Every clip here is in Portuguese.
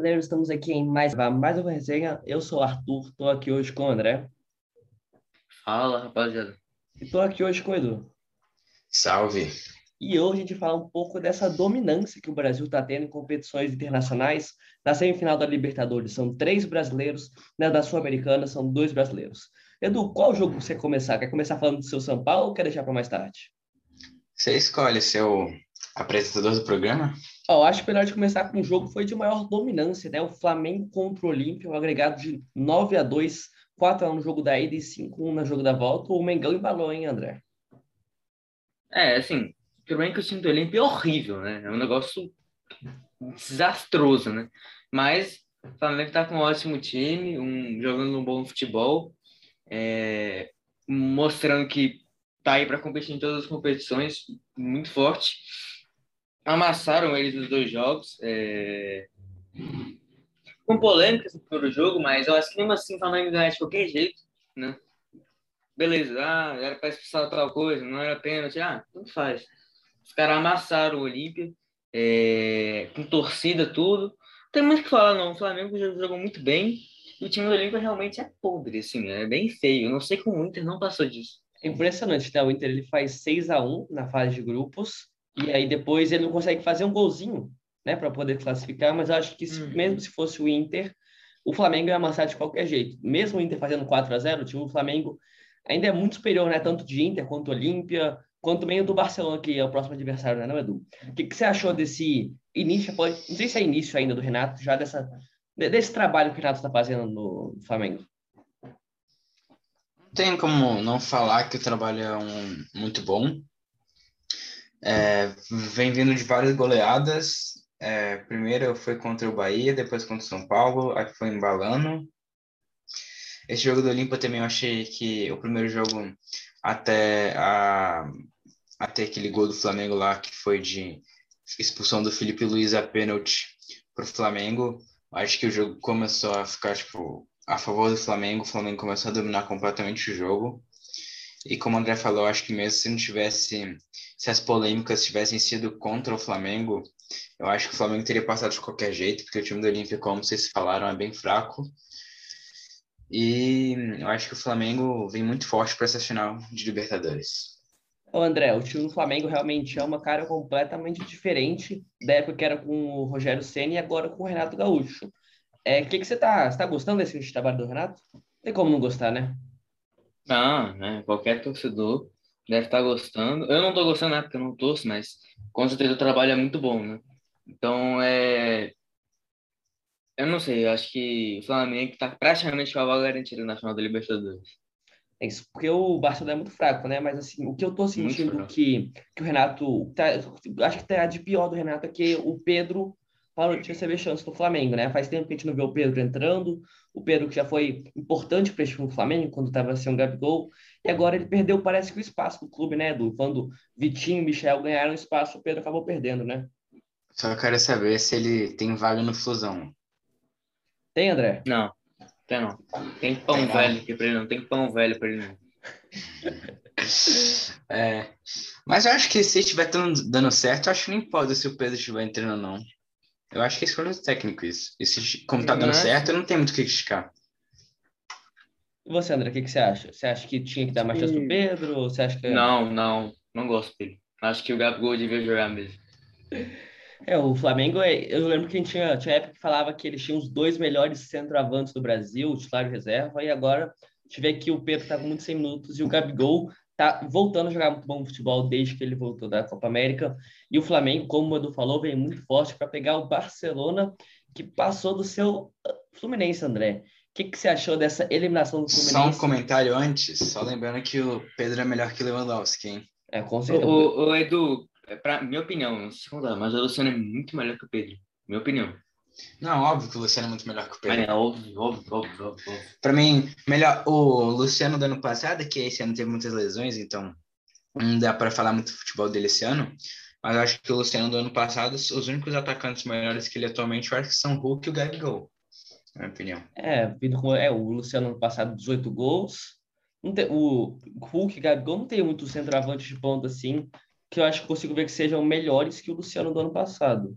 galera, estamos aqui em mais, mais uma resenha. Eu sou o Arthur, estou aqui hoje com o André. Fala, rapaziada. E estou aqui hoje com o Edu. Salve. E hoje a gente fala um pouco dessa dominância que o Brasil está tendo em competições internacionais. Na semifinal da Libertadores são três brasileiros, na da Sul-Americana são dois brasileiros. Edu, qual jogo você quer começar? Quer começar falando do seu São Paulo ou quer deixar para mais tarde? Você escolhe seu apresentador do programa? Oh, acho que melhor de começar com um jogo foi de maior dominância, né? O Flamengo contra o Olímpia, um agregado de 9 a 2 4 a 1 no jogo da ida e 5 a 1 no jogo da volta. O Mengão embalou, hein, André? É, assim, tudo bem que o time do Olímpia é horrível, né? É um negócio desastroso, né? Mas o Flamengo tá com um ótimo time, um, jogando um bom futebol, é, mostrando que tá aí para competir em todas as competições, muito forte amassaram eles nos dois jogos. É... Com polêmicas no primeiro jogo, mas eu acho que mesmo assim o Flamengo ganhar de qualquer jeito, né? Beleza, ah, era para expulsar tal coisa, não era pênalti, ah, tanto faz. Os caras amassaram o Olímpia, é... com torcida, tudo. Não tem muito o que falar, não. O Flamengo jogou muito bem e o time do Olímpia realmente é podre, assim, é bem feio. Eu não sei como o Inter não passou disso. É impressionante, né? O Inter ele faz 6 a 1 na fase de grupos e aí depois ele não consegue fazer um golzinho, né, para poder classificar, mas eu acho que se, uhum. mesmo se fosse o Inter, o Flamengo ia amassar de qualquer jeito. Mesmo o Inter fazendo 4 a 0 o time do Flamengo ainda é muito superior, né, tanto de Inter quanto Olímpia, quanto meio do Barcelona, que é o próximo adversário, né, não, Edu? O que, que você achou desse início, pode, não sei se é início ainda do Renato, já dessa, desse trabalho que o Renato está fazendo no Flamengo? Não tem como não falar que o trabalho é um, muito bom. É, vem vindo de várias goleadas. É, primeiro foi contra o Bahia, depois contra o São Paulo, aí foi embalando. Esse jogo do Olímpia também eu achei que o primeiro jogo até, a, até aquele gol do Flamengo lá, que foi de expulsão do Felipe Luiz a pênalti para o Flamengo, acho que o jogo começou a ficar tipo, a favor do Flamengo, o Flamengo começou a dominar completamente o jogo. E como o André falou, acho que mesmo se não tivesse, se as polêmicas tivessem sido contra o Flamengo, eu acho que o Flamengo teria passado de qualquer jeito, porque o time do Olímpia, como vocês falaram, é bem fraco. E eu acho que o Flamengo vem muito forte para essa final de Libertadores. Ô André, o time do Flamengo realmente é uma cara completamente diferente da época que era com o Rogério Senna e agora com o Renato Gaúcho. O é, que, que você está tá gostando desse trabalho do Renato? Tem como não gostar, né? Não, né? Qualquer torcedor deve estar gostando. Eu não estou gostando, né? Porque eu não torço, mas com certeza o trabalho é muito bom, né? Então, é... Eu não sei, eu acho que o Flamengo está praticamente com a vaga garantida na final da Libertadores. É isso, porque o Barcelona é muito fraco, né? Mas assim, o que eu tô sentindo que, que o Renato. Tá, acho que tá de pior do Renato é que o Pedro de receber chance no Flamengo, né? Faz tempo que a gente não vê o Pedro entrando, o Pedro que já foi importante para do Flamengo quando estava sem o Gabigol, e agora ele perdeu, parece que o espaço do clube, né, Edu? Quando Vitinho e Michel ganharam espaço, o Pedro acabou perdendo, né? Só quero saber se ele tem vaga no Fusão. Tem, André? Não, tem não. Tem pão tem velho aqui para ele não, tem pão velho para ele não. é, mas eu acho que se estiver dando certo, eu acho que não importa se o Pedro estiver entrando ou não. Eu acho que é escolha do técnico isso. Esse, como tá dando certo, não tem muito o que criticar. E você, André, o que, que você acha? Você acha que tinha que dar mais chance pro Pedro? Ou você acha que... Não, não. Não gosto dele. Acho que o Gabigol devia jogar mesmo. É, o Flamengo, é, eu lembro que a gente tinha, tinha época que falava que eles tinham os dois melhores centroavantes do Brasil, o titular e reserva, e agora vê que o Pedro tá com muitos 100 minutos e o Gabigol tá voltando a jogar muito bom futebol desde que ele voltou da Copa América. E o Flamengo, como o Edu falou, vem muito forte para pegar o Barcelona, que passou do seu uh, Fluminense, André. O que, que você achou dessa eliminação do Fluminense? Só um comentário antes, só lembrando que o Pedro é melhor que o Lewandowski, hein? É, com certeza. O, o Edu, é pra minha opinião, não sei se mas o Luciano é muito melhor que o Pedro. Minha opinião. Não, óbvio que o Luciano é muito melhor que o Pedro. É, óbvio, óbvio, óbvio, óbvio. Pra mim, melhor. O Luciano do ano passado, que esse ano teve muitas lesões, então não dá para falar muito do futebol dele esse ano. Mas eu acho que o Luciano do ano passado, os únicos atacantes melhores que ele atualmente, eu acho que são o Hulk e o Gabigol. Na minha opinião. É, é, o Luciano ano passado, 18 gols. Tem, o Hulk e o Gabigol não tem muito centroavante de ponta assim, que eu acho que consigo ver que sejam melhores que o Luciano do ano passado.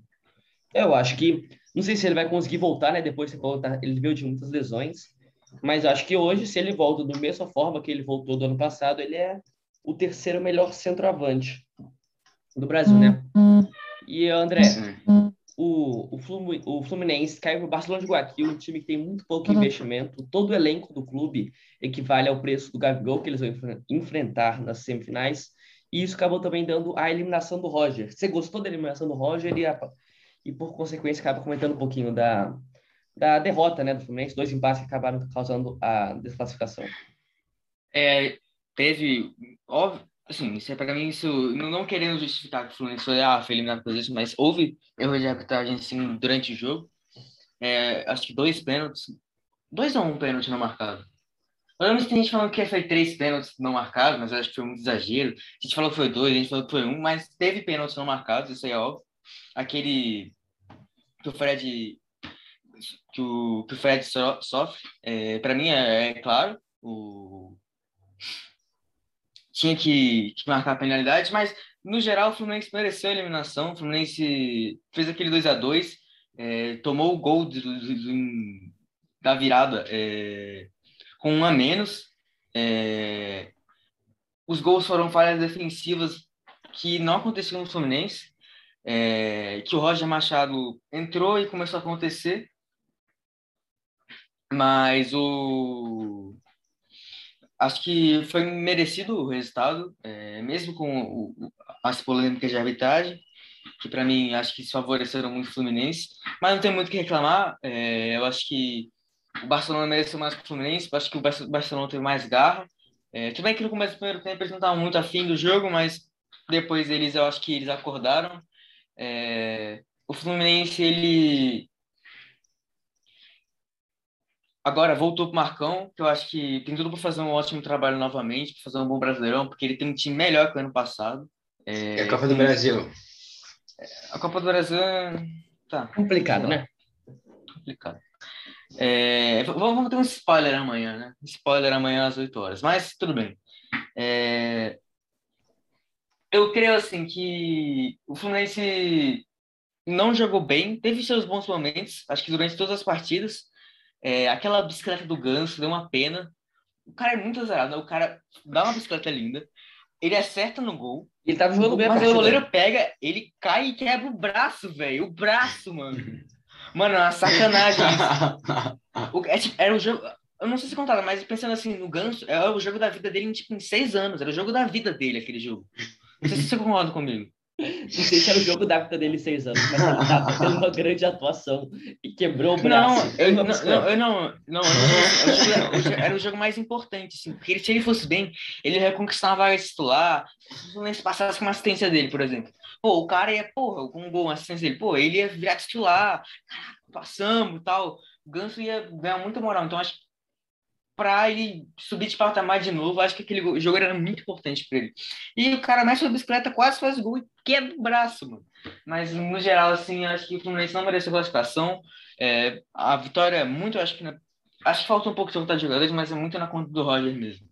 Eu acho que, não sei se ele vai conseguir voltar, né? Depois de voltar, ele veio de muitas lesões, mas acho que hoje, se ele volta da mesma forma que ele voltou do ano passado, ele é o terceiro melhor centroavante do Brasil, né? E André, o, o, Fluminense caiu para o Barcelona de Guayaquil, um time que tem muito pouco investimento. Todo o elenco do clube equivale ao preço do Gabigol que eles vão enfrentar nas semifinais. E isso acabou também dando a eliminação do Roger. Você gostou da eliminação do Roger e, a, e por consequência, acaba comentando um pouquinho da, da derrota né, do Fluminense, dois empates que acabaram causando a desclassificação. É, teve, óbvio, assim, isso é para mim, isso, não querendo justificar que o Fluminense foi, ah, foi eliminado por isso, mas houve erro de arbitragem, sim, durante o jogo. É, acho que dois pênaltis, dois ou um pênalti não marcado. Eu lembro que tem gente falando que foi três pênaltis não marcados, mas acho que foi muito exagero. A gente falou que foi dois, a gente falou que foi um, mas teve pênaltis não marcados, isso aí é óbvio. Aquele que o Fred que o, que o Fred so, sofre, é, para mim é, é, claro, o, tinha que, que, marcar a penalidade, mas no geral o Fluminense mereceu a eliminação, o Fluminense fez aquele 2 a 2 é, tomou o gol do, do, do, da virada é, com um a menos. É, os gols foram falhas defensivas que não aconteciam no Fluminense, é, que o Roger Machado entrou e começou a acontecer, mas o acho que foi merecido o resultado, é, mesmo com o, as polêmicas de arbitragem, que para mim acho que favoreceram muito o Fluminense, mas não tem muito o que reclamar. É, eu acho que o Barcelona mereceu mais que o Fluminense, eu acho que o Barcelona teve mais garra. É, tudo bem que no começo do primeiro tempo eles não estavam muito afim do jogo, mas depois eles, eu acho que eles acordaram. É, o Fluminense, ele Agora voltou para o Marcão, que eu acho que tem tudo para fazer um ótimo trabalho novamente, para fazer um bom brasileirão, porque ele tem um time melhor que o ano passado. É, é a Copa do Brasil. A Copa do Brasil tá complicado, né? Complicado. É, vamos ter um spoiler amanhã, né? Spoiler amanhã às 8 horas, mas tudo bem. É, eu creio assim que o Fluminense não jogou bem, teve seus bons momentos, acho que durante todas as partidas, é, aquela bicicleta do Ganso deu uma pena. O cara é muito azarado, né? O cara dá uma bicicleta linda, ele acerta no gol. Ele tava jogando bem Mas o goleiro pega, ele cai e quebra o braço, velho. O braço, mano. Mano, é uma sacanagem isso. O, é, tipo, era o jogo. Eu não sei se contaram, mas pensando assim, no Ganso, é o jogo da vida dele tipo, em seis anos. Era o jogo da vida dele, aquele jogo. Não sei se você concorda comigo. Não sei se era o jogo da vida dele seis anos, mas ele estava tendo uma grande atuação e quebrou o braço. Não, eu não, não, eu não, não, era o jogo mais importante, assim, porque se ele fosse bem, ele ia conquistar uma vaga titular, se o passasse com uma assistência dele, por exemplo. Pô, o cara ia, porra, com um gol, uma assistência dele, pô, ele ia virar titular, passamos e tal. O Ganso ia ganhar muita moral, então acho que para ele subir de patamar de novo. Acho que aquele jogo era muito importante para ele. E o cara mexe na bicicleta, quase faz gol e quebra o braço, mano. Mas no geral, assim, acho que o Fluminense não mereceu classificação. É, a vitória é muito, acho que. Na... Acho que falta um pouco de vontade de jogadores, mas é muito na conta do Roger mesmo.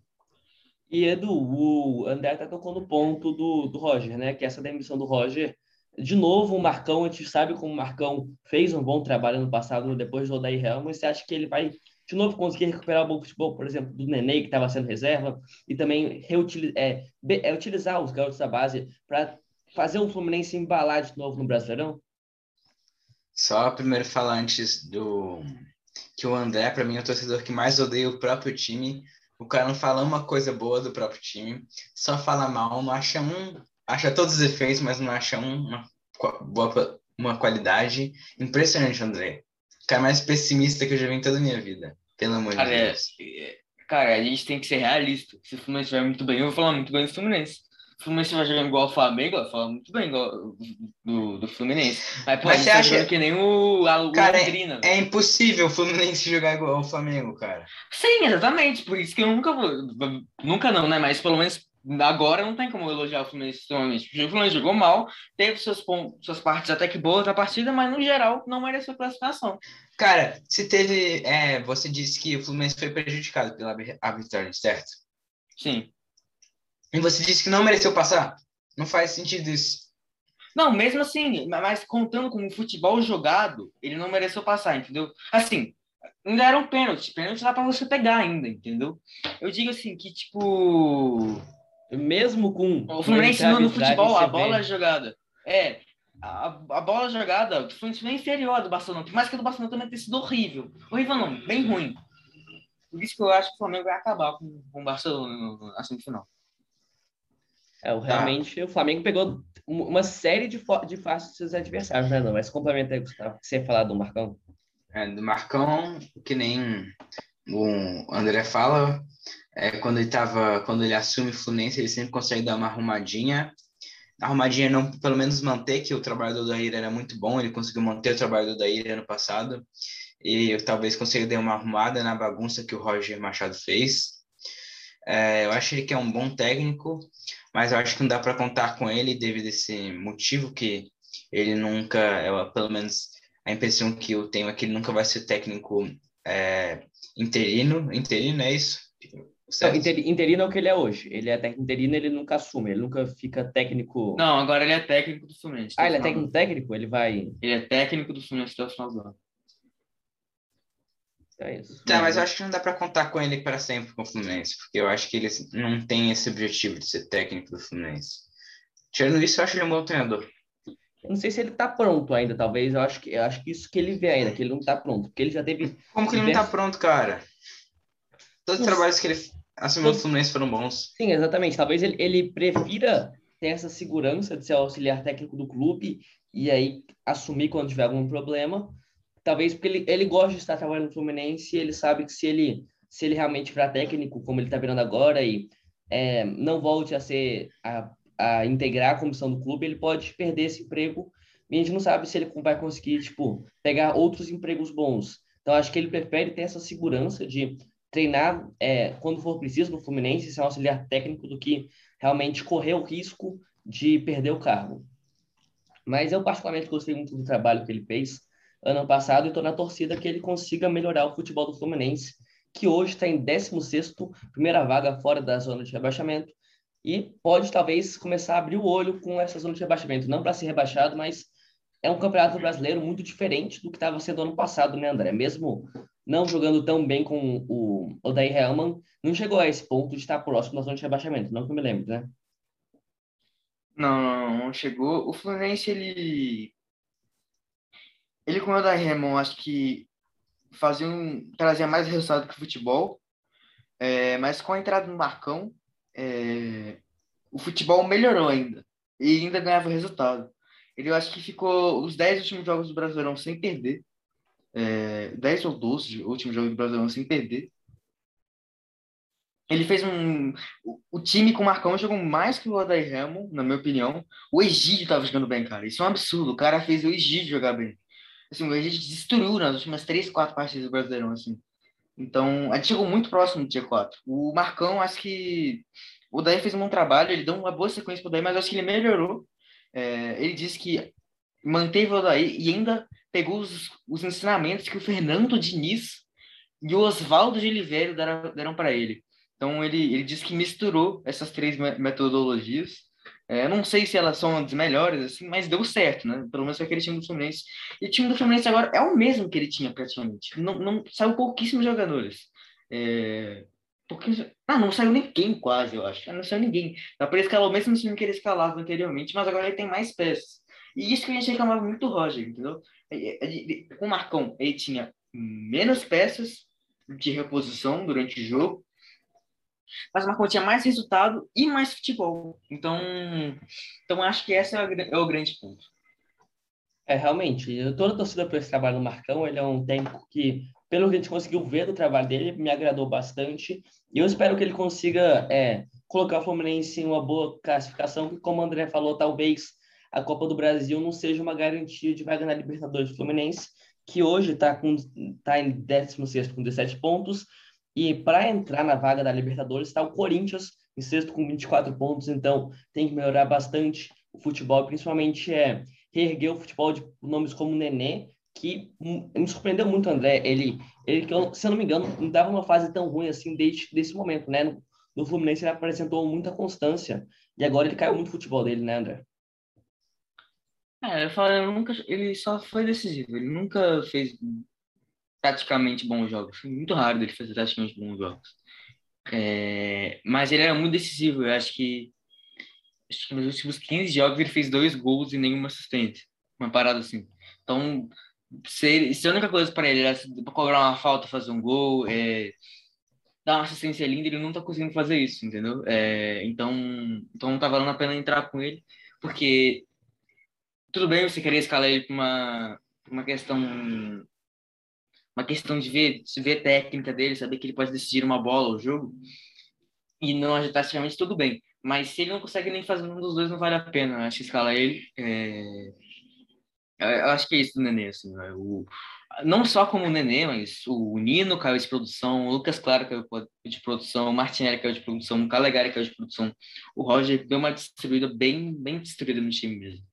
E Edu, o André tá tocando o ponto do, do Roger, né? Que essa demissão do Roger. De novo, o Marcão, a gente sabe como o Marcão fez um bom trabalho no passado, depois do Odair Helmut. Você acha que ele vai de novo conseguir recuperar o bom futebol, por exemplo, do Nenê, que estava sendo reserva, e também reutilizar, é, é, utilizar os garotos da base para fazer o Fluminense embalar de novo no Brasileirão? Só primeiro falar antes do que o André, para mim, é o torcedor que mais odeia o próprio time. O cara não fala uma coisa boa do próprio time, só fala mal, não acha um, acha todos os efeitos, mas não acha um, uma boa uma qualidade. Impressionante, André. O cara mais pessimista que eu já vi em toda a minha vida. Pelo amor cara, de é, Deus. É, cara, a gente tem que ser realista. Se o Fluminense estiver muito bem, eu vou falar muito bem do Fluminense. O Fluminense vai jogando igual o Flamengo, eu falo muito bem igual do, do Fluminense. Mas, pô, Mas você tá acha que nem o, a, cara, Londrina. É, é, impossível o Fluminense jogar igual o Flamengo, cara. Sim, exatamente. Por isso que eu nunca vou. Nunca não, né? Mas pelo menos agora não tem como elogiar o Fluminense extremamente. O Fluminense jogou mal, teve seus pontos, suas partes até que boas da partida, mas no geral não mereceu classificação. Cara, se teve. É, você disse que o Fluminense foi prejudicado pela arbitragem, certo? Sim. E você disse que não mereceu passar? Não faz sentido isso. Não, mesmo assim, mas contando com o futebol jogado, ele não mereceu passar, entendeu? Assim, ainda era um pênalti. Pênalti dá pra você pegar ainda, entendeu? Eu digo assim, que tipo. Mesmo com. O Fluminense no futebol, a bola é jogada. É. A, a bola jogada, o Fluminense é inferior do Barcelona. Por mais que o do Barcelona também tenha sido horrível. Horrível não, bem ruim. Por isso que eu acho que o Flamengo vai acabar com, com o Barcelona na semifinal. É, realmente tá. o Flamengo pegou uma série de, de fáceis seus adversários, né? Não, mas complementa aí, Gustavo, que você ia falar do Marcão. É, do Marcão, que nem o André fala, é, quando ele tava, quando ele assume o Fluminense, ele sempre consegue dar uma arrumadinha. Arrumadinha não, pelo menos manter que o trabalho do Daíra era muito bom, ele conseguiu manter o trabalho do Daíra ano passado, e talvez consiga dar uma arrumada na bagunça que o Roger Machado fez. É, eu acho ele que é um bom técnico, mas eu acho que não dá para contar com ele devido a esse motivo que ele nunca, eu, pelo menos a impressão que eu tenho é que ele nunca vai ser técnico é, interino. Interino é isso? Não, interino é o que ele é hoje. Ele é técnico interino, ele nunca assume, ele nunca fica técnico. Não, agora ele é técnico do Fluminense. Ah, ele é técnico técnico? Ele vai. Ele é técnico do Fluminense até o final do ano. É isso. Tá, mas eu acho que não dá para contar com ele para sempre com o Fluminense, porque eu acho que ele não tem esse objetivo de ser técnico do Fluminense. Tirando isso, eu acho ele um bom treinador. Eu não sei se ele está pronto ainda, talvez. Eu acho que eu acho que isso que ele vê ainda, que ele não está pronto, porque ele já teve. Como que ele não está pronto, cara? Todos os trabalhos que ele assumiu no Fluminense foram bons. Sim, exatamente. Talvez ele, ele prefira ter essa segurança de ser auxiliar técnico do clube e aí assumir quando tiver algum problema talvez porque ele, ele gosta de estar trabalhando no Fluminense e ele sabe que se ele, se ele realmente virar técnico, como ele está virando agora, e é, não volte a ser a, a integrar a comissão do clube, ele pode perder esse emprego e a gente não sabe se ele vai conseguir, tipo, pegar outros empregos bons. Então, acho que ele prefere ter essa segurança de treinar é, quando for preciso no Fluminense, ser um auxiliar técnico, do que realmente correr o risco de perder o cargo. Mas eu, particularmente, gostei muito do trabalho que ele fez ano passado e estou na torcida que ele consiga melhorar o futebol do Fluminense, que hoje está em 16º, primeira vaga fora da zona de rebaixamento, e pode talvez começar a abrir o olho com essa zona de rebaixamento, não para ser rebaixado, mas é um campeonato brasileiro muito diferente do que estava sendo ano passado, né, André? Mesmo não jogando tão bem com o Odair Helman, não chegou a esse ponto de estar próximo da zona de rebaixamento, não que eu me lembro, né? Não, não, não chegou. O Fluminense, ele ele com o da Remon, acho que fazia um, trazia mais resultado que o futebol, é, mas com a entrada do Marcão, é, o futebol melhorou ainda e ainda ganhava resultado. Ele eu acho que ficou os 10 últimos jogos do Brasileirão sem perder. É, 10 ou 12 últimos jogos do Brasileirão sem perder. Ele fez um. O, time com o Marcão jogou mais que o Odair Remo, na minha opinião. O Egídio tava jogando bem, cara. Isso é um absurdo. O cara fez o Egídio jogar bem assim, a gente destruiu nas últimas três, quatro partidas do Brasileirão, assim. Então, a gente chegou muito próximo do G4. O Marcão, acho que o Daí fez um bom trabalho, ele deu uma boa sequência para o Daí, mas acho que ele melhorou. É, ele disse que manteve o Daí e ainda pegou os, os ensinamentos que o Fernando Diniz e o Oswaldo de Oliveira deram, deram para ele. Então, ele, ele disse que misturou essas três metodologias é, não sei se elas são as melhores, assim, mas deu certo, né? Pelo menos aquele time do Fluminense. E o time do Fluminense agora é o mesmo que ele tinha praticamente. Não, não saiu pouquíssimos jogadores. É, porque, ah, não saiu ninguém quase, eu acho. Não saiu ninguém. Dá para escalar o mesmo time que ele escalava anteriormente, mas agora ele tem mais peças. E isso que a gente reclamava muito do Roger, entendeu? Com o Marcão, ele tinha menos peças de reposição durante o jogo, mas o Marcão tinha mais resultado e mais futebol. Então, então acho que esse é, é o grande ponto. É, realmente, toda a torcida por esse trabalho do Marcão, ele é um técnico que, pelo que a gente conseguiu ver do trabalho dele, me agradou bastante, e eu espero que ele consiga é, colocar o Fluminense em uma boa classificação, que como o André falou, talvez a Copa do Brasil não seja uma garantia de vaga na Libertadores do Fluminense, que hoje está tá em 16 com 17 pontos, e para entrar na vaga da Libertadores está o Corinthians em sexto com 24 pontos, então tem que melhorar bastante o futebol, principalmente é reerguer o futebol de nomes como Nenê, que me surpreendeu muito, André. Ele, ele se eu não me engano, não dava uma fase tão ruim assim desde desse momento, né? No, no Fluminense ele apresentou muita constância e agora ele caiu muito o futebol dele, né, André? É, eu falo, nunca, ele só foi decisivo, ele nunca fez praticamente bons jogos. Foi muito raro ele fazer praticamente bons jogos. É, mas ele era muito decisivo, eu acho que, acho que nos últimos 15 jogos ele fez dois gols e nenhuma assistência. Uma parada assim. Então, se, ele, se a única coisa para ele era cobrar uma falta, fazer um gol, é, dar uma assistência linda, ele não tá conseguindo fazer isso, entendeu? É, então, então não tá valendo a pena entrar com ele, porque tudo bem você querer escalar ele para uma, uma questão uma questão de ver, de ver técnica dele, saber que ele pode decidir uma bola, o jogo, e não agitar taticamente, tudo bem. Mas se ele não consegue nem fazer um dos dois, não vale a pena. Eu acho que escalar ele. É... Eu acho que é isso do Nenê, assim. Né? O... Não só como o Nenê, mas o Nino caiu de produção, o Lucas Claro caiu de produção, o Martinelli caiu de produção, o Calegari caiu de produção. O Roger deu uma distribuída bem, bem distribuída no time mesmo.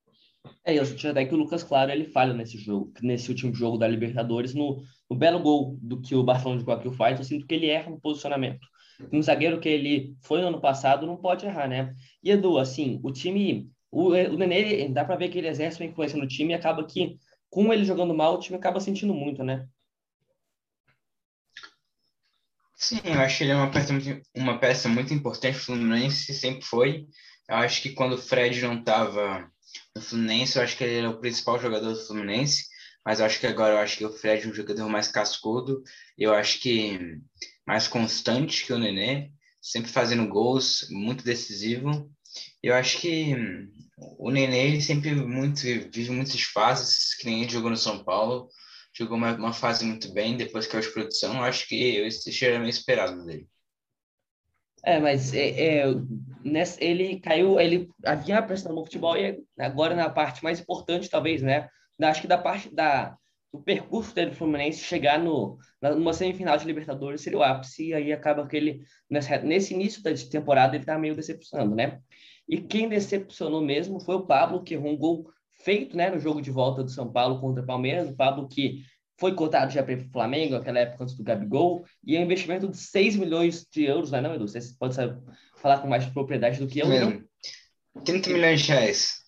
É, eu senti até que o Lucas Claro ele falha nesse jogo, nesse último jogo da Libertadores, no, no belo gol do que o Barcelona de Guayaquil faz, eu sinto que ele erra no posicionamento. Um zagueiro que ele foi no ano passado não pode errar, né? E Edu, assim, o time, o, o Nenê, dá para ver que ele exerce uma influência no time e acaba que, com ele jogando mal, o time acaba sentindo muito, né? Sim, eu acho que ele é uma peça muito, uma peça muito importante o Fluminense, sempre foi. Eu acho que quando o Fred não estava no Fluminense, eu acho que ele era o principal jogador do Fluminense, mas eu acho que agora eu acho que o Fred é um jogador mais cascudo, eu acho que mais constante que o Nenê, sempre fazendo gols, muito decisivo. Eu acho que o Nenê sempre muito vive muitas fases, que nem ele jogou no São Paulo, jogou uma, uma fase muito bem, depois que eu de produção, eu acho que esse era meio esperado dele. É, mas é, é, nessa, ele caiu, ele havia prestado no futebol e agora na parte mais importante, talvez, né? Acho que da parte da, do percurso dele do Fluminense chegar no, numa semifinal de Libertadores seria o ápice, e aí acaba que ele, nessa, nesse início da temporada, ele tá meio decepcionando, né? E quem decepcionou mesmo foi o Pablo, que errou um gol feito né, no jogo de volta do São Paulo contra o Palmeiras. O Pablo que foi cotado já para o Flamengo, naquela época antes do Gabigol, e é um investimento de 6 milhões de euros, não é não, Edu? Você pode saber, falar com mais propriedade do que eu, não? 30 milhões de reais.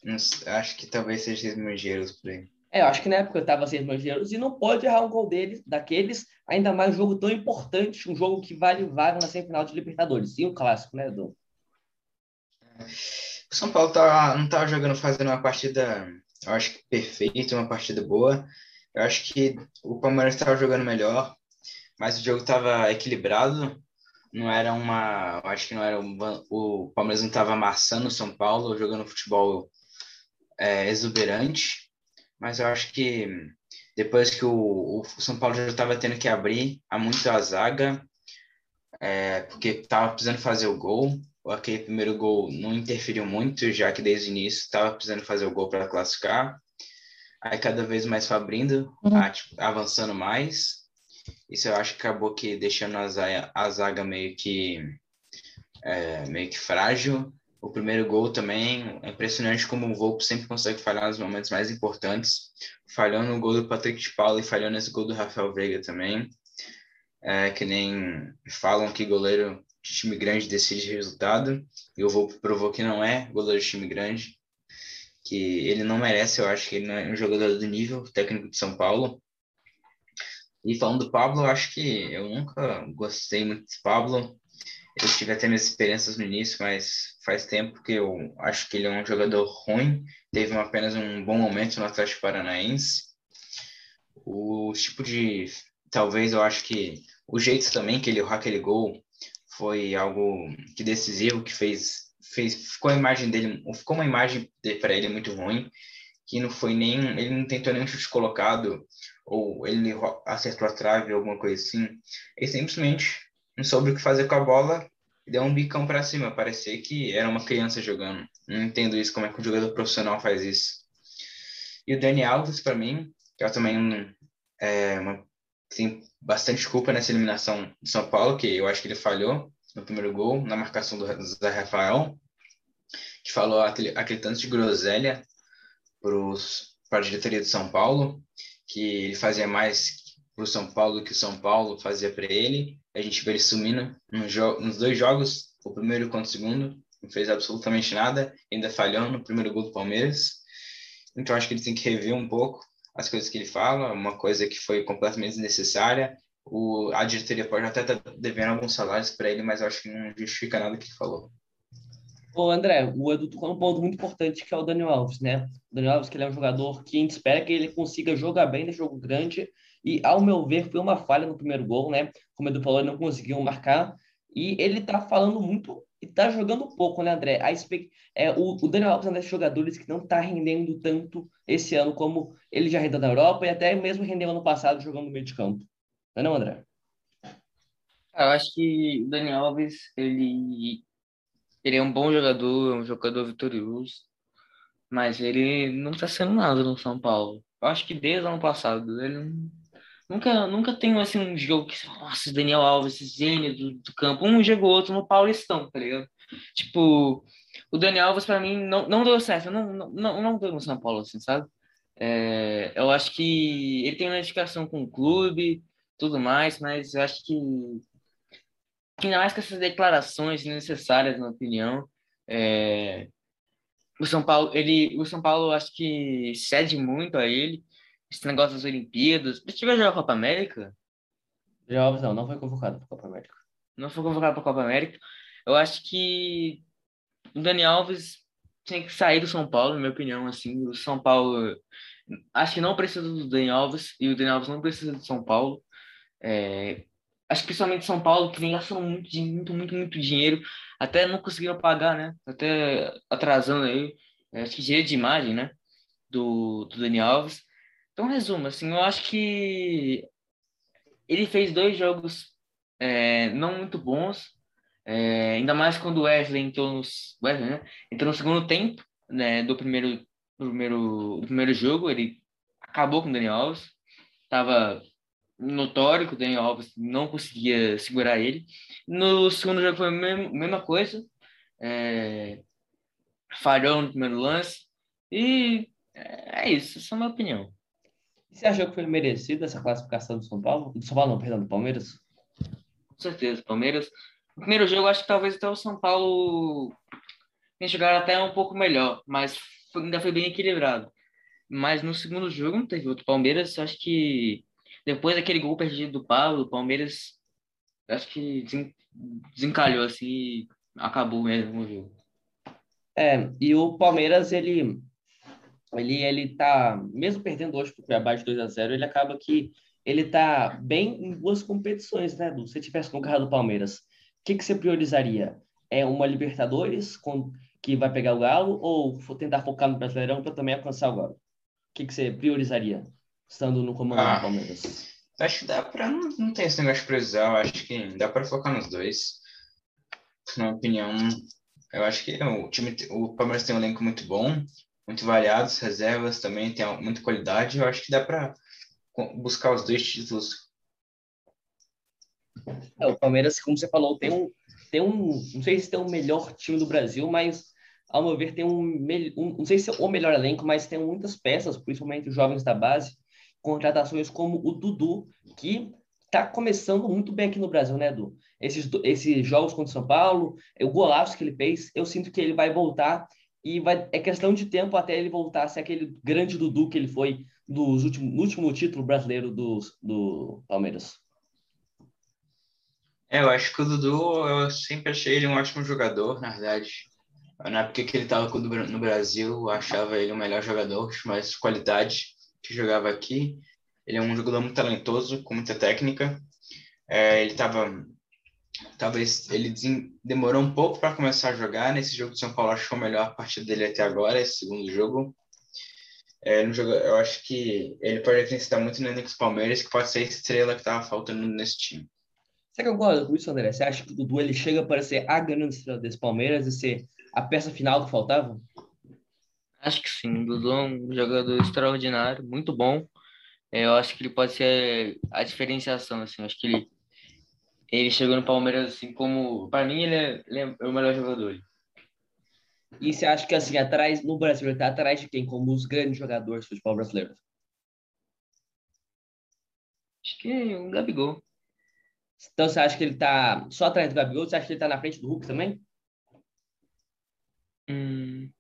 Acho que talvez seja 6 milhões de euros por aí. É, eu acho que na época eu estava 6 milhões de euros e não pode errar um gol deles, daqueles, ainda mais um jogo tão importante, um jogo que vale vaga na semifinal de Libertadores. E um clássico, né, Edu? O São Paulo tá, não estava jogando, fazendo uma partida, eu acho que perfeita, uma partida boa. Eu acho que o Palmeiras estava jogando melhor, mas o jogo estava equilibrado. Não era uma. Acho que não era. Um, o Palmeiras não estava amassando o São Paulo, jogando futebol é, exuberante. Mas eu acho que depois que o, o São Paulo já estava tendo que abrir há muito a zaga, é, porque estava precisando fazer o gol. Aquele primeiro gol não interferiu muito, já que desde o início estava precisando fazer o gol para classificar. Aí cada vez mais foi abrindo, uhum. a, tipo, avançando mais. Isso eu acho que acabou que deixando a zaga, a zaga meio que é, meio que frágil. O primeiro gol também é impressionante como o Volpe sempre consegue falhar nos momentos mais importantes. Falhou no gol do Patrick de Paula e falhou nesse gol do Rafael Veiga também. É, que nem falam que goleiro de time grande decide resultado. E o Volpe provou que não é goleiro de time grande que ele não merece, eu acho que ele não é um jogador do nível técnico de São Paulo. E falando do Pablo, eu acho que eu nunca gostei muito do Pablo. Eu tive até minhas experiências no início, mas faz tempo que eu acho que ele é um jogador ruim. Teve apenas um bom momento no Atlético Paranaense. O tipo de. Talvez eu acho que o jeito também que ele errou aquele gol foi algo que decisivo, que fez fez, ficou a imagem dele, ficou uma imagem para ele muito ruim, que não foi nem, ele não tentou nenhum chute colocado, ou ele acertou a trave, alguma coisa assim. Ele simplesmente não soube o que fazer com a bola deu um bicão para cima, parecia que era uma criança jogando. Não entendo isso, como é que um jogador profissional faz isso. E o Dani Alves, para mim, que é também é, uma, tem bastante culpa nessa eliminação de São Paulo, que eu acho que ele falhou no primeiro gol, na marcação do Zé Rafael que falou aquele, aquele tanto de groselha para a diretoria de São Paulo, que ele fazia mais para o São Paulo que o São Paulo fazia para ele. A gente vê ele sumindo nos, dois jogos, o primeiro contra o segundo, não fez absolutamente nada, ainda falhou no primeiro gol do Palmeiras. então acho que ele tem que rever um pouco as coisas que ele fala, uma coisa que foi completamente desnecessária. O, a diretoria pode até estar tá devendo alguns salários para ele, mas acho que não justifica nada que ele falou. Ô, André, o Edu tocou um ponto muito importante que é o Daniel Alves, né? O Daniel Alves, que ele é um jogador que a gente espera que ele consiga jogar bem no jogo grande, e ao meu ver foi uma falha no primeiro gol, né? Como o Edu falou, ele não conseguiu marcar, e ele tá falando muito e tá jogando pouco, né, André? A é, o, o Daniel Alves é um desses jogadores que não tá rendendo tanto esse ano como ele já rendeu na Europa e até mesmo rendeu ano passado jogando no meio de campo. Não é não, André? Eu acho que o Daniel Alves, ele, ele é um bom jogador, é um jogador vitorioso, mas ele não tá sendo nada no São Paulo. Eu acho que desde o ano passado ele não Nunca, nunca tem assim, um jogo que você nossa, Daniel Alves, esse gênio do, do campo. Um jogou outro no Paulistão, tá ligado? Tipo, o Daniel Alves, pra mim, não, não deu certo. Não, não, não deu no São Paulo, assim, sabe? É, eu acho que ele tem uma identificação com o clube, tudo mais, mas eu acho que, ainda mais com essas declarações necessárias, na opinião, é, o São Paulo, ele, o São Paulo acho que cede muito a ele esse negócio das Olimpíadas. Você tiver jogar a Copa América? Já não, não foi convocado para a Copa América. Não foi convocado para a Copa América. Eu acho que o Dani Alves tinha que sair do São Paulo, na minha opinião. Assim, o São Paulo acho que não precisa do Dani Alves e o Dani Alves não precisa do São Paulo. É, acho que principalmente São Paulo, que vem gastando muito, muito, muito, muito dinheiro, até não conseguiram pagar, né? Até atrasando aí, acho que direito de imagem, né? Do, do Dani Alves. Então, resumo, assim, eu acho que ele fez dois jogos é, não muito bons, é, ainda mais quando o Wesley entrou, nos, Wesley, né? entrou no segundo tempo né, do primeiro, primeiro, do primeiro jogo, ele acabou com o Daniel Alves, estava notório que o Daniel Alves não conseguia segurar ele. No segundo jogo foi a mesma, coisa, é, falhou no primeiro lance, e é isso, essa é a minha opinião. Você achou que foi merecido essa classificação do São Paulo? Do São Paulo, não, perdão, do Palmeiras? Com certeza, Palmeiras. No primeiro jogo, acho que talvez até o São Paulo tenha chegado até um pouco melhor, mas ainda foi bem equilibrado. Mas no segundo jogo não teve outro. Palmeiras, acho que depois daquele gol perdido do Pablo, o Palmeiras acho que desencalhou assim e acabou mesmo o jogo. É, e o Palmeiras, ele ele ele tá mesmo perdendo hoje para o Cuiabá de 2 a 0 ele acaba que ele tá bem em duas competições, né, Du? Se tivesse no carro do Palmeiras, o que que você priorizaria? É uma Libertadores com que vai pegar o Galo ou tentar focar no Brasileirão para também alcançar o Galo? O que que você priorizaria estando no comando ah, do Palmeiras? Acho que dá para não, não tem esse negócio de eu acho que dá para focar nos dois. Na minha opinião, eu acho que o time o Palmeiras tem um elenco muito bom muito variados, reservas também tem muita qualidade. Eu acho que dá para buscar os dois títulos. É, o Palmeiras, como você falou, tem um, tem um, não sei se tem o melhor time do Brasil, mas ao meu ver tem um, um não sei se é o melhor elenco, mas tem muitas peças, principalmente os jovens da base, contratações como o Dudu, que está começando muito bem aqui no Brasil, né, Edu? Esses, esses jogos contra o São Paulo, o golaço que ele fez, eu sinto que ele vai voltar e vai, é questão de tempo até ele voltar a ser aquele grande Dudu que ele foi dos último, no último título brasileiro do, do Palmeiras. É, eu acho que o Dudu, eu sempre achei ele um ótimo jogador, na verdade. Na época que ele estava no Brasil, eu achava ele o melhor jogador, mais qualidade que jogava aqui. Ele é um jogador muito talentoso, com muita técnica. É, ele estava talvez ele demorou um pouco para começar a jogar. Nesse jogo do São Paulo, acho que foi a melhor partida dele até agora, esse segundo jogo. É, no jogo, eu acho que ele pode acrescentar muito no elenco Palmeiras, que pode ser a estrela que estava faltando nesse time. Você concorda com isso, André? Você acha que o Dudu ele chega para ser a grande estrela desse Palmeiras e ser a peça final que faltava? Acho que sim. O Dudu é um jogador extraordinário, muito bom. É, eu acho que ele pode ser a diferenciação. Assim. Eu acho que ele ele chegou no Palmeiras assim como. Para mim, ele é, ele é, o melhor jogador. E você acha que assim, atrás, no Brasil, ele tá atrás de quem? Como os grandes jogadores do futebol brasileiro? Acho que é o Gabigol. Então você acha que ele tá só atrás do Gabigol? Você acha que ele tá na frente do Hulk também? Hum,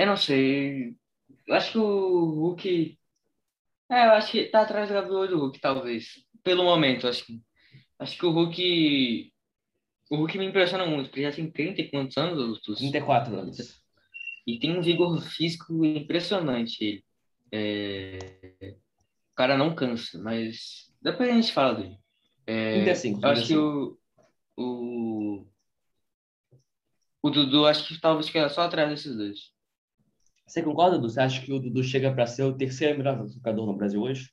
eu não sei. eu acho que o Hulk. É, eu acho que tá atrás do Gabigol do Hulk, talvez. Pelo momento, acho que. Acho que o Hulk. O Hulk me impressiona muito, porque já tem 30 e quantos anos? 34 anos. E tem um vigor físico impressionante. É... O cara não cansa, mas depois a gente fala dele. É... 35. Eu acho que o, o. O Dudu, acho que talvez fique só atrás desses dois. Você concorda, Dudu? Você acha que o Dudu chega para ser o terceiro melhor jogador no Brasil hoje?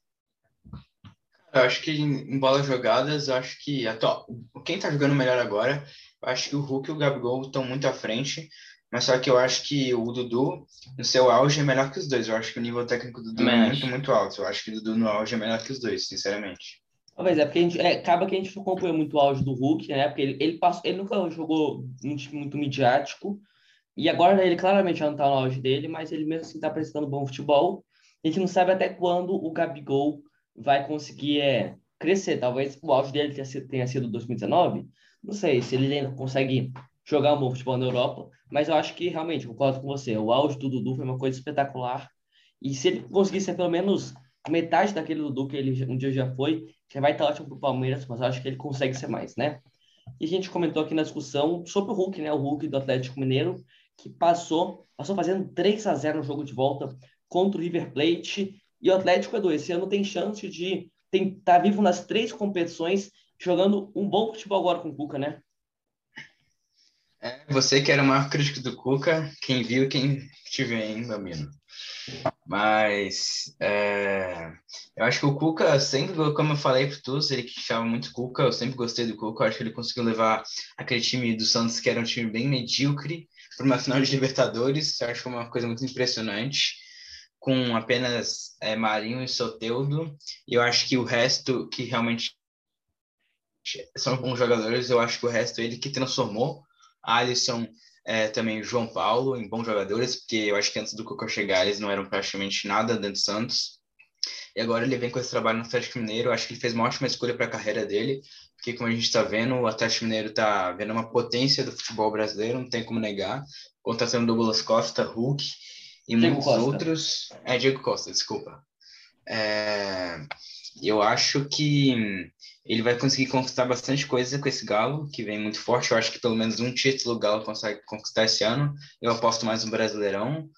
Eu acho que em bolas jogadas, eu acho que atual, quem tá jogando melhor agora, eu acho que o Hulk e o Gabigol estão muito à frente, mas só que eu acho que o Dudu, no seu auge, é melhor que os dois. Eu acho que o nível técnico do Dudu é muito, muito alto. Eu acho que o Dudu no auge é melhor que os dois, sinceramente. Mas é porque a gente, é, acaba que a gente não acompanha muito o auge do Hulk, né? Porque ele, ele, passou, ele nunca jogou muito, muito midiático, e agora ele claramente já não está no auge dele, mas ele mesmo assim está apresentando bom futebol. A gente não sabe até quando o Gabigol vai conseguir é, crescer. Talvez o auge dele tenha sido, tenha sido 2019. Não sei se ele ainda consegue jogar um bom futebol na Europa, mas eu acho que realmente, concordo com você, o auge do Dudu foi uma coisa espetacular. E se ele conseguir ser pelo menos metade daquele Dudu que ele um dia já foi, já vai estar ótimo para o Palmeiras, mas eu acho que ele consegue ser mais, né? E a gente comentou aqui na discussão sobre o Hulk, né? O Hulk do Atlético Mineiro, que passou, passou fazendo 3 a 0 no jogo de volta contra o River Plate. E o Atlético, Edu, esse ano tem chance de estar tá vivo nas três competições, jogando um bom futebol agora com o Cuca, né? É, você que era o maior crítico do Cuca, quem viu, quem vê, hein, Bambino? Mas é, eu acho que o Cuca sempre, como eu falei para todos, ele que chama muito Cuca, eu sempre gostei do Cuca, eu acho que ele conseguiu levar aquele time do Santos, que era um time bem medíocre, para uma final de Libertadores. Eu acho que foi uma coisa muito impressionante, com apenas é, Marinho e Soteudo. E eu acho que o resto, que realmente são bons jogadores, eu acho que o resto ele que transformou. Alisson, é, também João Paulo, em bons jogadores, porque eu acho que antes do Coco chegar eles não eram praticamente nada dentro do Santos. E agora ele vem com esse trabalho no Atlético Mineiro. Eu acho que ele fez uma ótima escolha para a carreira dele, porque como a gente está vendo, o Atlético Mineiro está vendo uma potência do futebol brasileiro, não tem como negar. Contratando Douglas Costa, Hulk e Diego muitos Costa. outros. É, Diego Costa, desculpa. É... Eu acho que ele vai conseguir conquistar bastante coisa com esse Galo, que vem muito forte. Eu acho que pelo menos um título o Galo consegue conquistar esse ano. Eu aposto mais no Brasileirão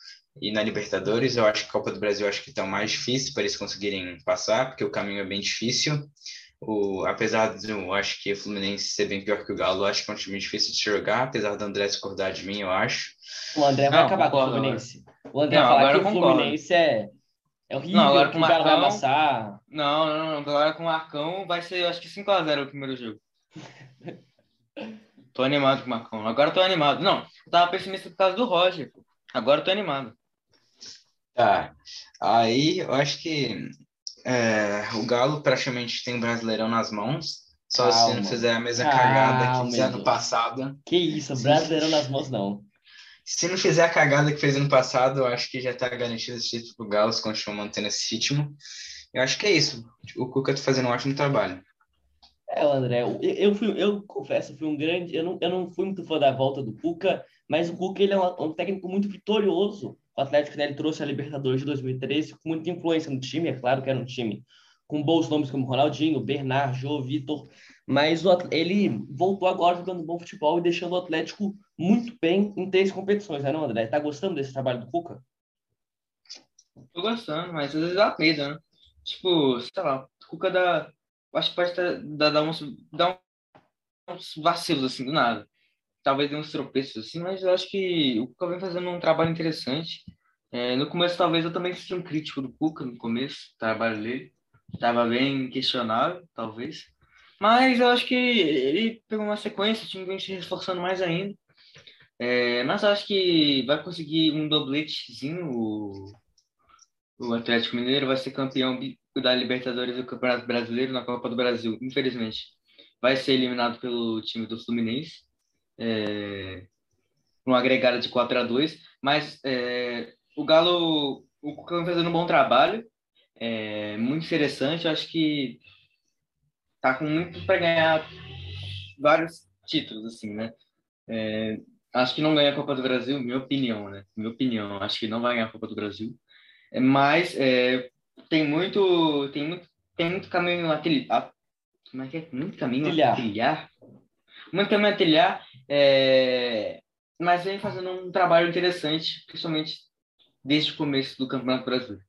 e na Libertadores. Eu acho que a Copa do Brasil acho que está mais difícil para eles conseguirem passar, porque o caminho é bem difícil. O, apesar de eu acho que o Fluminense ser bem pior que o Galo, eu acho que é um time difícil de jogar, apesar do André discordar de mim, eu acho. O André vai não, acabar concordo, com o Fluminense. O André não, falar que o Fluminense é, é horrível, não, agora que o Marcão, vai amassar. Não, não, não, agora com o Marcão vai ser, acho que 5x0 o primeiro jogo. tô animado com o Marcão. Agora tô animado. Não, eu tava pessimista por causa do Roger. Agora tô animado. Tá. Aí eu acho que é, o Galo praticamente tem o Brasileirão nas mãos. Só Calma. se não fizer a mesma Calma, cagada que fez ano passado. Que isso, Brasileirão nas mãos não. Se não fizer a cagada que fez ano passado, eu acho que já está garantido esse título pro Galo, se continuar mantendo esse ritmo. Eu acho que é isso. O Cuca está fazendo um ótimo trabalho. É, André, eu, eu, fui, eu confesso, fui um grande. Eu não, eu não fui muito fã da volta do Cuca, mas o Cuca ele é um, um técnico muito vitorioso. O Atlético né, ele trouxe a Libertadores de 2013 com muita influência no time, é claro que era um time com bons nomes como Ronaldinho, Bernard, Vitor, mas o, ele voltou agora jogando bom futebol e deixando o Atlético muito bem em três competições, né, não, André? Tá gostando desse trabalho do Cuca? Tô gostando, mas às vezes dá medo, né? Tipo, sei lá, o Cuca dá. Acho que pode dar, uns, dar uns vacilos assim do nada talvez uns tropeços assim, mas eu acho que o Cuca vem fazendo um trabalho interessante. É, no começo, talvez eu também fosse um crítico do Cuca no começo, trabalho dele. Estava bem questionável, talvez. Mas eu acho que ele pegou uma sequência, o time vem se reforçando mais ainda. É, mas acho que vai conseguir um dobletezinho. O, o Atlético Mineiro vai ser campeão da Libertadores do Campeonato Brasileiro na Copa do Brasil, infelizmente. Vai ser eliminado pelo time do Fluminense é, um agregado de 4 a 2 mas é, o Galo, o Cuca vem fazendo um bom trabalho, é, muito interessante, acho que tá com muito para ganhar vários títulos, assim, né? É, acho que não ganha a Copa do Brasil, minha opinião, né? Minha opinião, acho que não vai ganhar a Copa do Brasil. Mas é, tem muito, tem muito, tem muito caminho a trilhar. Como é que é? Muito caminho trilhar. a trilhar. Muito caminho a trilhar. É, mas vem fazendo um trabalho interessante, principalmente desde o começo do Campeonato Brasileiro.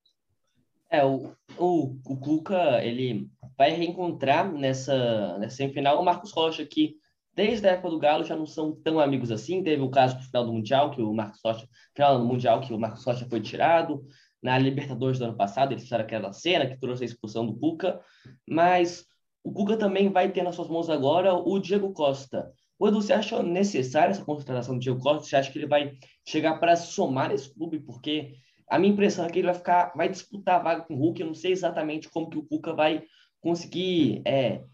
É, o, o, o Cuca, ele vai reencontrar nessa, nessa semifinal o Marcos Rocha, que desde a época do Galo já não são tão amigos assim. Teve o caso do final do Mundial, que o Marcos Rocha, final do Mundial, que o Marcos Rocha foi tirado. Na Libertadores do ano passado, eles fizeram aquela cena que trouxe a expulsão do Cuca. Mas o Cuca também vai ter nas suas mãos agora o Diego Costa. O Edu, você acha necessária essa contratação do Diego Costa? Você acha que ele vai chegar para somar esse clube? Porque a minha impressão é que ele vai ficar, vai disputar a vaga com o Hulk. Eu não sei exatamente como que o Cuca vai conseguir. É,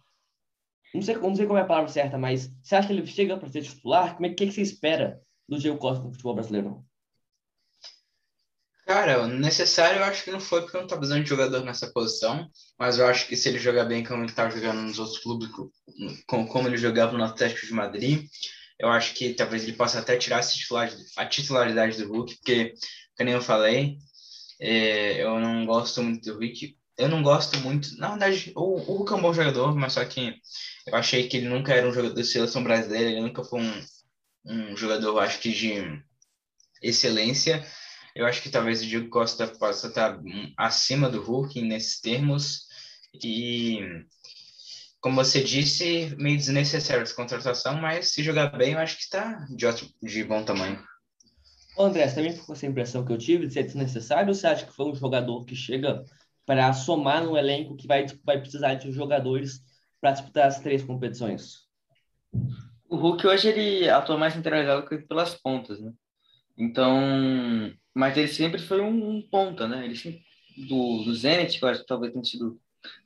não, sei, não sei como é a palavra certa, mas você acha que ele chega para ser titular? Como é que, que você espera do Diego Costa no futebol brasileiro? Cara, necessário eu acho que não foi porque não tá precisando de jogador nessa posição, mas eu acho que se ele jogar bem como ele estava jogando nos outros clubes, como ele jogava no Atlético de Madrid, eu acho que talvez ele possa até tirar a titularidade do Hulk, porque, como eu falei, é, eu não gosto muito do Hulk. Eu não gosto muito, na verdade, o, o Hulk é um bom jogador, mas só que eu achei que ele nunca era um jogador de seleção brasileira, ele nunca foi um, um jogador, acho que de excelência eu acho que talvez o Diego Costa possa estar acima do Hulk nesses termos. E, como você disse, meio desnecessário essa contratação, mas se jogar bem, eu acho que está de, de bom tamanho. André, também ficou essa impressão que eu tive de ser desnecessário ou você acha que foi um jogador que chega para somar no elenco que vai, vai precisar de jogadores para disputar as três competições? O Hulk hoje ele atua mais centralizado que pelas pontas, né? Então, mas ele sempre foi um, um ponta, né? Ele sempre, do, do Zenit, que eu acho que talvez tenha sido.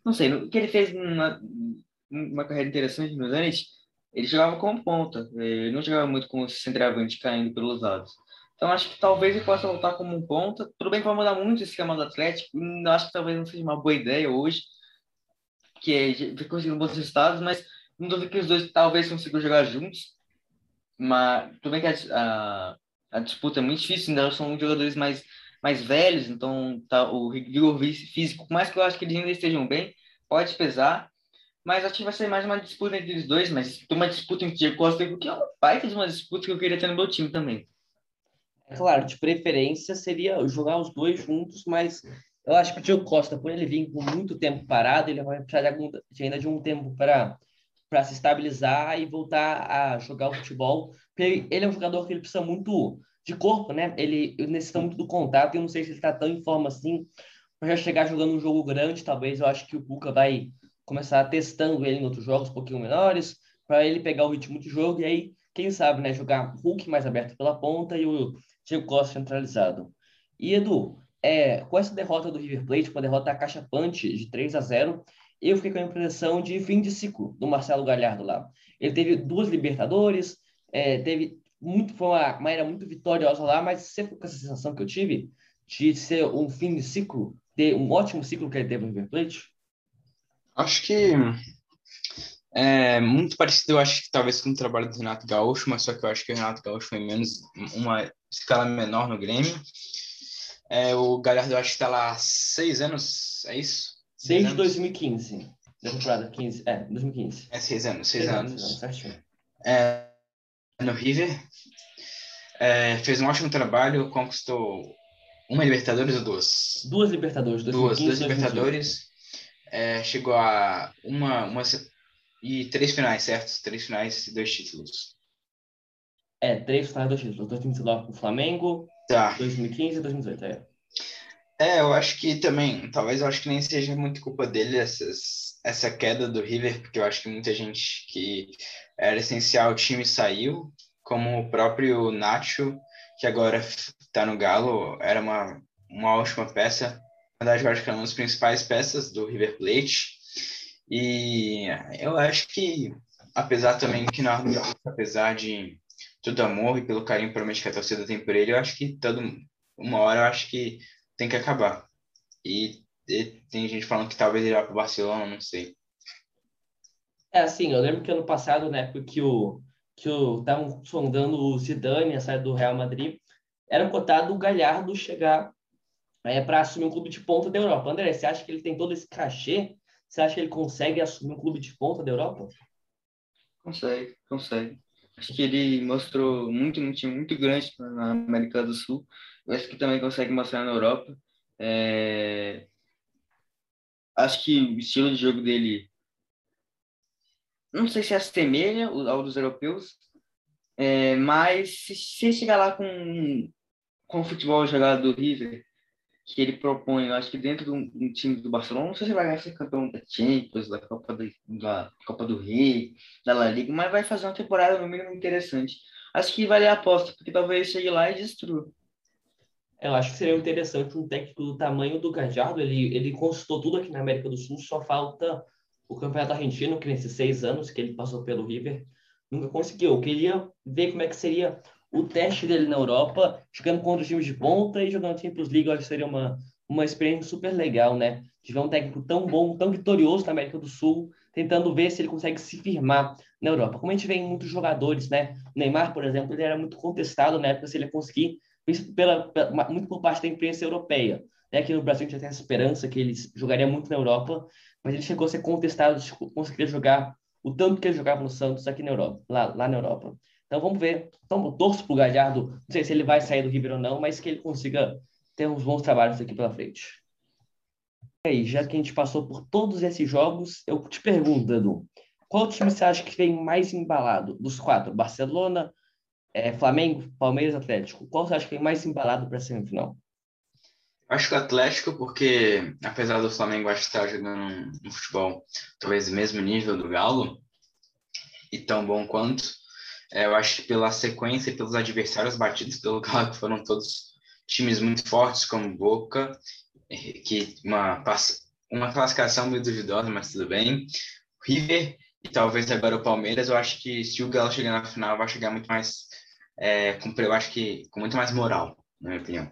Não sei, o que ele fez uma, uma carreira interessante no Zenit, ele jogava como ponta, ele não jogava muito como centroavante caindo pelos lados. Então acho que talvez ele possa voltar como um ponta. Tudo bem que vai mudar muito esse esquema do Atlético, acho que talvez não seja uma boa ideia hoje, que é conseguindo bons resultados, mas não duvido que os dois talvez consigam jogar juntos. Mas tudo bem que a, a a disputa é muito difícil, ainda são jogadores mais, mais velhos, então tá, o rigor físico, por mais que eu acho que eles ainda estejam bem, pode pesar, mas acho que vai ser mais uma disputa entre eles dois, mas uma disputa entre Diego Costa e que é uma baita de uma disputa que eu queria ter no meu time também. É claro, de preferência seria jogar os dois juntos, mas eu acho que o Diego Costa, por ele vir com muito tempo parado, ele vai precisar de, algum, de ainda de um tempo para para se estabilizar e voltar a jogar o futebol. Ele, é um jogador que ele precisa muito de corpo, né? Ele, necessita muito do contato. Eu não sei se ele está tão em forma assim para chegar jogando um jogo grande. Talvez eu acho que o Cuca vai começar testando ele em outros jogos um pouquinho menores para ele pegar o ritmo de jogo e aí, quem sabe, né? Jogar Hulk mais aberto pela ponta e o Diego Costa centralizado. E Edu, é, com essa derrota do River Plate, com a derrota cachapante de 3 a 0 eu fiquei com a impressão de fim de ciclo do Marcelo Galhardo lá. Ele teve duas Libertadores, é, teve muito, foi uma, uma era muito vitoriosa lá, mas ficou com essa sensação que eu tive de ser um fim de ciclo, ter um ótimo ciclo que ele teve no River Plate? Acho que é muito parecido, eu acho que talvez com o trabalho do Renato Gaúcho, mas só que eu acho que o Renato Gaúcho foi menos, uma escala menor no Grêmio. É, o Galhardo, eu acho que está lá há seis anos, é isso? Desde anos? 2015. Da temporada 15. É, 2015. É, seis anos, seis, seis anos. anos. Certinho. É, no River. É, fez um ótimo trabalho, conquistou uma Libertadores ou duas? Duas Libertadores. 2015, duas, duas Libertadores. É, chegou a uma, uma e três finais, certo? Três finais e dois títulos. É, três finais e dois títulos. 2019 com o Flamengo, tá. 2015 e 2018, é. É, eu acho que também, talvez eu acho que nem seja muito culpa dele essas, essa queda do River, porque eu acho que muita gente que era essencial o time saiu, como o próprio Nacho, que agora está no Galo, era uma, uma ótima peça. Na verdade, eu acho que é uma das principais peças do River Plate. E eu acho que, apesar também que na apesar de todo amor e pelo carinho promete que a torcida tem por ele, eu acho que todo uma hora eu acho que tem que acabar. E, e tem gente falando que talvez ele vá para o Barcelona, não sei. É, assim, eu lembro que ano passado, na época que o que estavam sondando o Zidane, a saída do Real Madrid, era cotado o Galhardo chegar é, para assumir um clube de ponta da Europa. André, você acha que ele tem todo esse cachê? Você acha que ele consegue assumir um clube de ponta da Europa? Consegue, consegue. Acho que ele mostrou muito um time muito grande na América do Sul. Acho que também consegue mostrar na Europa. É... Acho que o estilo de jogo dele não sei se assemelha ao dos europeus, é, mas se, se chegar lá com, com o futebol jogado do River, que ele propõe, eu acho que dentro de um, um, time do Barcelona, não sei se vai ser campeão da Champions, da Copa do, da Copa do Rei, da La Liga, mas vai fazer uma temporada no mínimo interessante. Acho que vale a aposta, porque talvez chegue lá e destrua. Eu acho que seria interessante um técnico do tamanho do Gajardo, ele, ele conquistou tudo aqui na América do Sul, só falta o Campeonato Argentino, que nesses seis anos que ele passou pelo River, nunca conseguiu. Eu queria ver como é que seria o teste dele na Europa, jogando contra os times de ponta e jogando Champions League, eu acho que seria uma, uma experiência super legal, né? De ver um técnico tão bom, tão vitorioso na América do Sul, tentando ver se ele consegue se firmar na Europa. Como a gente vê em muitos jogadores, né? O Neymar, por exemplo, ele era muito contestado na época se ele conseguir, pela, pela, muito por parte da imprensa europeia. Né? Aqui no Brasil a gente já tem essa esperança que ele jogaria muito na Europa, mas ele chegou a ser contestado de conseguir jogar o tanto que ele jogava no Santos aqui na Europa, lá, lá na Europa. Então vamos ver. Então torço pro Galhardo, não sei se ele vai sair do River ou não, mas que ele consiga ter uns bons trabalhos aqui pela frente. E aí, já que a gente passou por todos esses jogos, eu te pergunto, Edu, qual time você acha que vem mais embalado dos quatro? Barcelona, é, Flamengo, Palmeiras, Atlético. Qual você acha que vem mais embalado para a semifinal? Acho que o Atlético, porque apesar do Flamengo estar jogando um futebol talvez mesmo nível do Galo e tão bom quanto, é, eu acho que pela sequência e pelos adversários batidos pelo Galo, que foram todos times muito fortes, como Boca, que uma, uma classificação meio duvidosa, mas tudo bem. River e talvez agora o Palmeiras, eu acho que se o Galo chegar na final, vai chegar muito mais, é, com, eu acho que com muito mais moral, na minha opinião.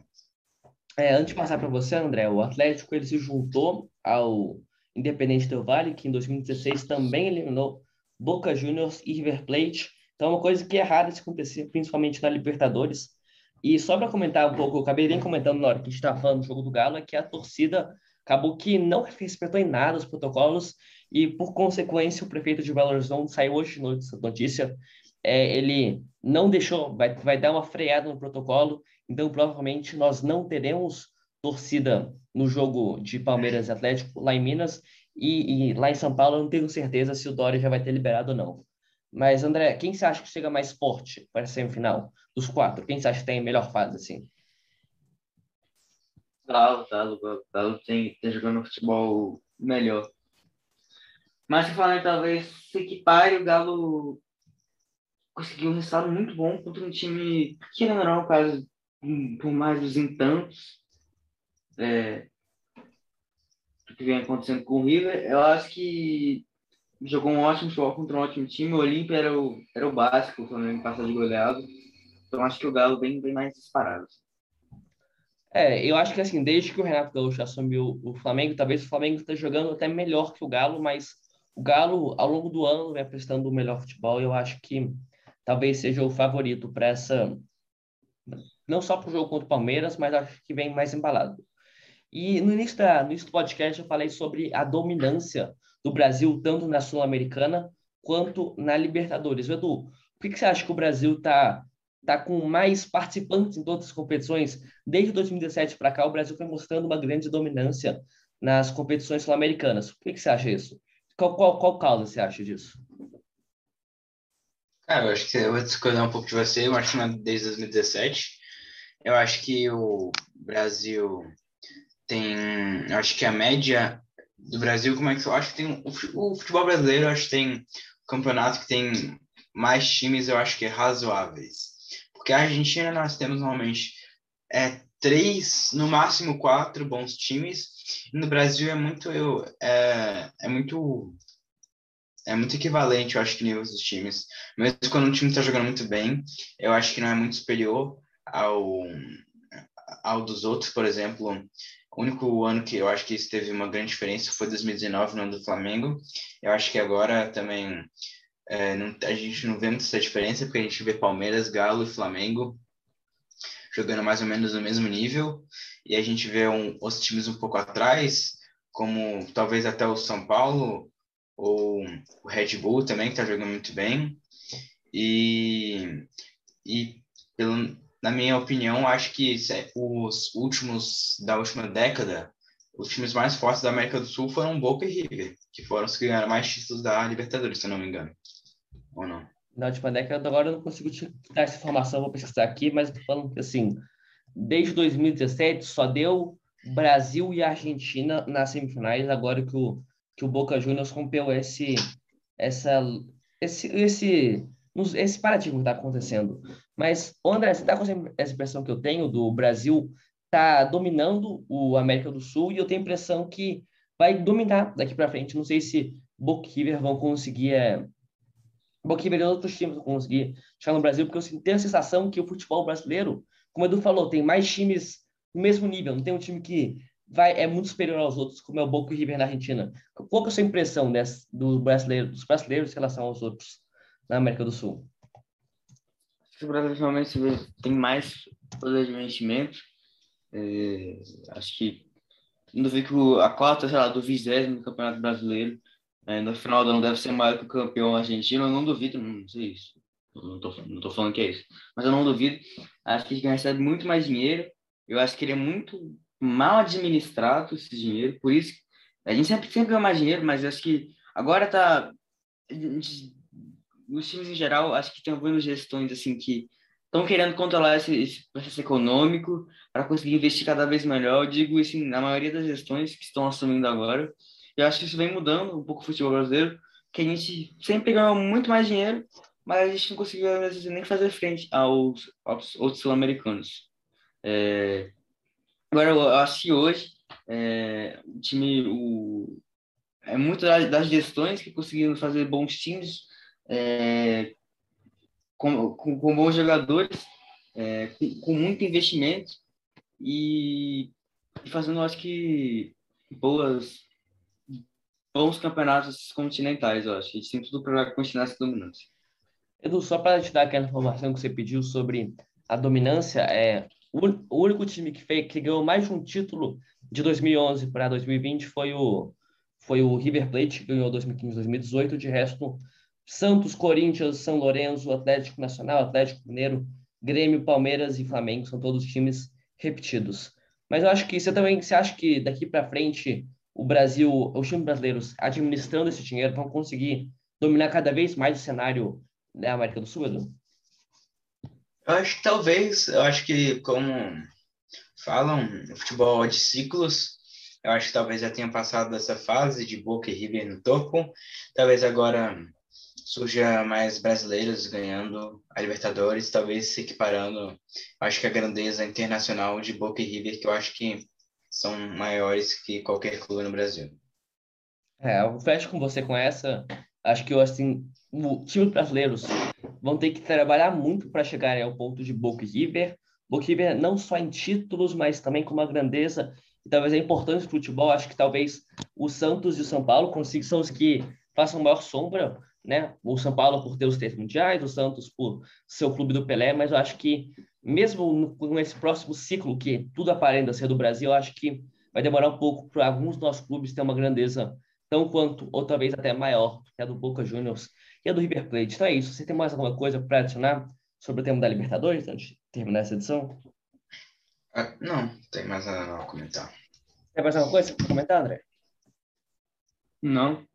É, antes de passar para você, André, o Atlético ele se juntou ao Independente Del Vale, que em 2016 também eliminou Boca Juniors e River Plate. Então, é uma coisa que é rara de acontecer, principalmente na Libertadores. E só para comentar um pouco, eu acabei nem comentando na hora que a gente estava falando do jogo do Galo, é que a torcida acabou que não respeitou em nada os protocolos e, por consequência, o prefeito de Belo Horizonte saiu hoje notícia. É, ele não deixou, vai, vai dar uma freada no protocolo então, provavelmente, nós não teremos torcida no jogo de Palmeiras e Atlético lá em Minas. E, e, lá em São Paulo, eu não tenho certeza se o Dória já vai ter liberado ou não. Mas, André, quem você acha que chega mais forte para a semifinal? Dos quatro, quem você acha que tem a melhor fase, assim? Galo, Galo, Galo tem, tem jogando futebol melhor. Mas se falar talvez se equipare, o Galo conseguiu um resultado muito bom contra um time que não era caso por mais dos entantos é, que vem acontecendo com o River, eu acho que jogou um ótimo futebol contra um ótimo time. O Olímpia era o, era o básico, o Flamengo passar de goleado. Então acho que o Galo vem bem mais disparado. É, eu acho que assim, desde que o Renato Gaúcho assumiu o Flamengo, talvez o Flamengo esteja jogando até melhor que o Galo, mas o Galo, ao longo do ano, vem prestando o melhor futebol. Eu acho que talvez seja o favorito para essa não só para o jogo contra o Palmeiras, mas acho que vem mais embalado. E no início, da, no início do podcast eu falei sobre a dominância do Brasil, tanto na Sul-Americana quanto na Libertadores. Edu, por que, que você acha que o Brasil está tá com mais participantes em todas as competições? Desde 2017 para cá, o Brasil foi mostrando uma grande dominância nas competições sul-americanas. Por que, que você acha isso? Qual, qual, qual causa você acha disso? Cara, eu acho que eu vou discordar um pouco de você. Eu acho que é desde 2017 eu acho que o Brasil tem. Eu acho que a média do Brasil, como é que eu acho que tem. O futebol brasileiro, eu acho que tem campeonato que tem mais times, eu acho que é razoáveis. Porque a Argentina nós temos normalmente é, três, no máximo quatro bons times. E no Brasil é muito. Eu, é, é muito é muito equivalente, eu acho que nível dos times. Mesmo quando um time está jogando muito bem, eu acho que não é muito superior ao, ao dos outros, por exemplo, o único ano que eu acho que isso teve uma grande diferença foi 2019, no ano do Flamengo. Eu acho que agora também é, não, a gente não vê muita essa diferença, porque a gente vê Palmeiras, Galo e Flamengo jogando mais ou menos no mesmo nível, e a gente vê um, os times um pouco atrás, como talvez até o São Paulo ou o Red Bull também, que está jogando muito bem. E, e pelo, na minha opinião, acho que os últimos da última década, os times mais fortes da América do Sul foram Boca e River, que foram os que ganharam mais títulos da Libertadores, se eu não me engano. Ou não? Na última década, agora eu não consigo te dar essa informação, vou pesquisar aqui, mas falando que assim, desde 2017 só deu Brasil e Argentina nas semifinais, agora que o, que o Boca Juniors rompeu esse, essa, esse, esse, esse paradigma que está acontecendo. Mas, André, você está com essa impressão que eu tenho do Brasil tá dominando o América do Sul e eu tenho a impressão que vai dominar daqui para frente. Não sei se Boca e vão conseguir é, Boca e outros times vão conseguir chegar no Brasil, porque eu tenho a sensação que o futebol brasileiro, como o Edu falou, tem mais times no mesmo nível. Não tem um time que vai é muito superior aos outros, como é o Boca e River na Argentina. Qual é a sua impressão desse, do brasileiro, dos brasileiros em relação aos outros na América do Sul? o Brasil realmente tem mais poder de investimento. É, acho que não que a quarta, sei lá, do vigésimo Campeonato Brasileiro, é, no final do ano deve ser maior que o campeão argentino, eu não duvido, não sei isso. Não estou não tô falando que é isso. Mas eu não duvido. Acho que ele recebe muito mais dinheiro. Eu acho que ele é muito mal administrado, esse dinheiro. Por isso, a gente sempre, sempre ganha mais dinheiro, mas acho que agora tá os times em geral, acho que tem algumas gestões assim que estão querendo controlar esse, esse, processo econômico para conseguir investir cada vez melhor. Eu digo isso na maioria das gestões que estão assumindo agora. Eu acho que isso vem mudando um pouco o futebol brasileiro, que a gente sempre ganhou muito mais dinheiro, mas a gente não conseguiu nem fazer frente aos, aos outros sul-americanos. É... Agora, eu acho que hoje é, o time, o, é muito das gestões que conseguiram fazer bons times é, com, com, com, bons jogadores, é, com, com, muito investimento e, e, fazendo, acho que, boas, bons campeonatos continentais, eu acho. A gente tem tudo para continuar essa dominância. Edu, só para te dar aquela informação que você pediu sobre a dominância, é o, único time que, fez, que ganhou mais de um título de 2011 para 2020 foi o, foi o River Plate, que ganhou 2015 2018. De resto, Santos, Corinthians, São Lourenço, Atlético Nacional, Atlético Mineiro, Grêmio, Palmeiras e Flamengo são todos times repetidos. Mas eu acho que você também você acha que daqui para frente o Brasil, os times brasileiros administrando esse dinheiro vão conseguir dominar cada vez mais o cenário da América do Sul? Eu acho que talvez, eu acho que como falam, o futebol é de ciclos, eu acho que talvez já tenha passado dessa fase de Boca e River no topo, talvez agora surja mais brasileiros ganhando a Libertadores, talvez se equiparando, acho que a grandeza internacional de Boca e River, que eu acho que são maiores que qualquer clube no Brasil. É, eu fecho com você com essa. Acho que assim, o time brasileiros vão ter que trabalhar muito para chegar ao ponto de Boca River. Boca River não só em títulos, mas também com uma grandeza e talvez a importância do futebol. Acho que talvez o Santos e o São Paulo consigam são os que façam maior sombra né? O São Paulo por ter os três mundiais, o Santos por ser o clube do Pelé, mas eu acho que mesmo com esse próximo ciclo que tudo aparenta ser do Brasil, eu acho que vai demorar um pouco para alguns dos nossos clubes ter uma grandeza tão quanto, ou talvez até maior, que é a do Boca Juniors e a do River Plate. Então é isso. Você tem mais alguma coisa para adicionar sobre o tema da Libertadores antes de terminar essa edição? Ah, não, tem mais nada a comentar. Tem mais alguma coisa para comentar, André? Não.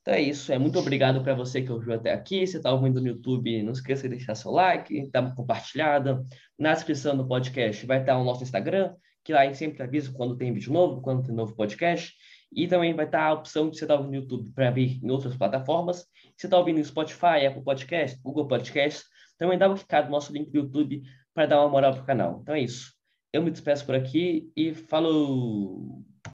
Então é isso. É muito obrigado para você que ouviu até aqui. Se está ouvindo no YouTube, não esqueça de deixar seu like, dar compartilhada. Na descrição do podcast vai estar o nosso Instagram, que lá a gente sempre avisa quando tem vídeo novo, quando tem novo podcast. E também vai estar a opção de você estar ouvindo no YouTube para vir em outras plataformas. Se você está ouvindo no Spotify, Apple Podcast, Google Podcast, também dá uma clicada no nosso link do YouTube para dar uma moral para o canal. Então é isso. Eu me despeço por aqui e falou!